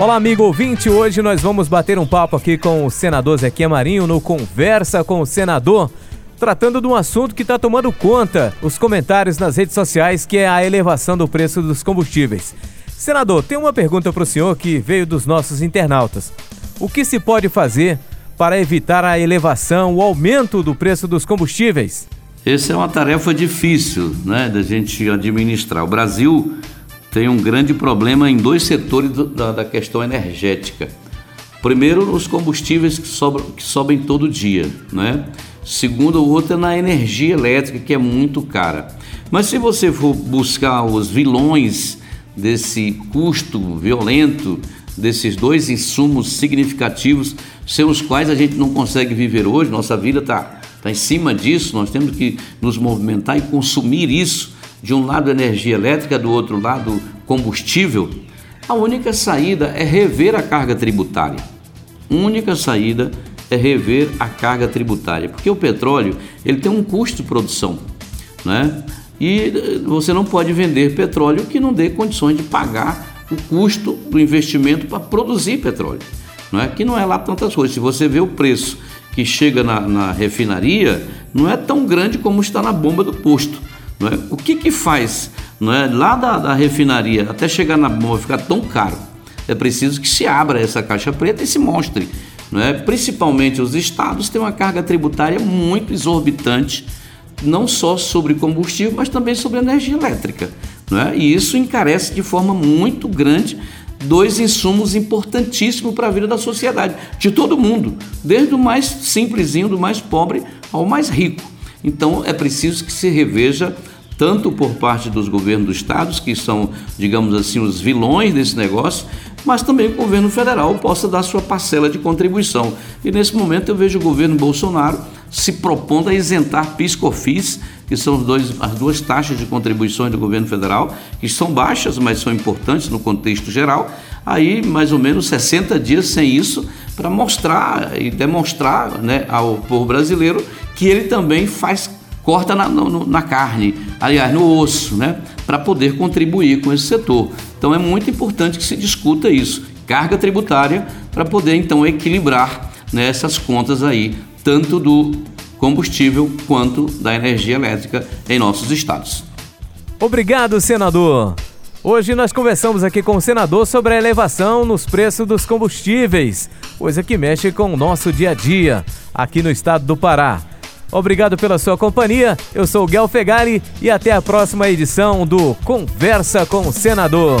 Olá, amigo ouvinte. Hoje nós vamos bater um papo aqui com o senador Zequinha Marinho no Conversa com o Senador, tratando de um assunto que está tomando conta os comentários nas redes sociais, que é a elevação do preço dos combustíveis. Senador, tem uma pergunta para o senhor que veio dos nossos internautas. O que se pode fazer para evitar a elevação, o aumento do preço dos combustíveis? Essa é uma tarefa difícil, né, da gente administrar. O Brasil tem um grande problema em dois setores do, da, da, questão energética. Primeiro, os combustíveis que, que sobem todo dia, né? Segundo, o outro é na energia elétrica, que é muito cara. Mas se você for buscar os vilões desse custo violento, desses dois insumos significativos, sem os quais a gente não consegue viver hoje, nossa vida está tá em cima disso, nós temos que nos movimentar e consumir isso de um lado energia elétrica, do outro lado combustível, a única saída é rever a carga tributária. Única saída é rever a carga tributária, porque o petróleo ele tem um custo de produção, né? E você não pode vender petróleo que não dê condições de pagar o custo do investimento para produzir petróleo, não é? Que não é lá tantas coisas. Se você vê o preço que chega na, na refinaria, não é tão grande como está na bomba do posto. É? O que, que faz não é? lá da, da refinaria até chegar na bomba ficar tão caro? É preciso que se abra essa caixa preta e se mostre. Não é? Principalmente os estados têm uma carga tributária muito exorbitante, não só sobre combustível, mas também sobre energia elétrica. Não é? E isso encarece de forma muito grande dois insumos importantíssimos para a vida da sociedade, de todo mundo, desde o mais simplesinho, do mais pobre ao mais rico. Então é preciso que se reveja tanto por parte dos governos dos estados, que são, digamos assim, os vilões desse negócio, mas também o governo federal possa dar sua parcela de contribuição. E nesse momento eu vejo o governo Bolsonaro se propondo a isentar PIS/COFINS, que são dois, as duas taxas de contribuições do governo federal, que são baixas, mas são importantes no contexto geral. Aí, mais ou menos 60 dias sem isso, para mostrar e demonstrar né, ao povo brasileiro que ele também faz corta na, no, na carne, aliás, no osso, né, para poder contribuir com esse setor. Então é muito importante que se discuta isso, carga tributária, para poder então equilibrar né, essas contas aí, tanto do combustível quanto da energia elétrica em nossos estados. Obrigado, senador. Hoje nós conversamos aqui com o senador sobre a elevação nos preços dos combustíveis, coisa que mexe com o nosso dia a dia aqui no estado do Pará. Obrigado pela sua companhia. Eu sou o Guel Fegari e até a próxima edição do Conversa com o Senador.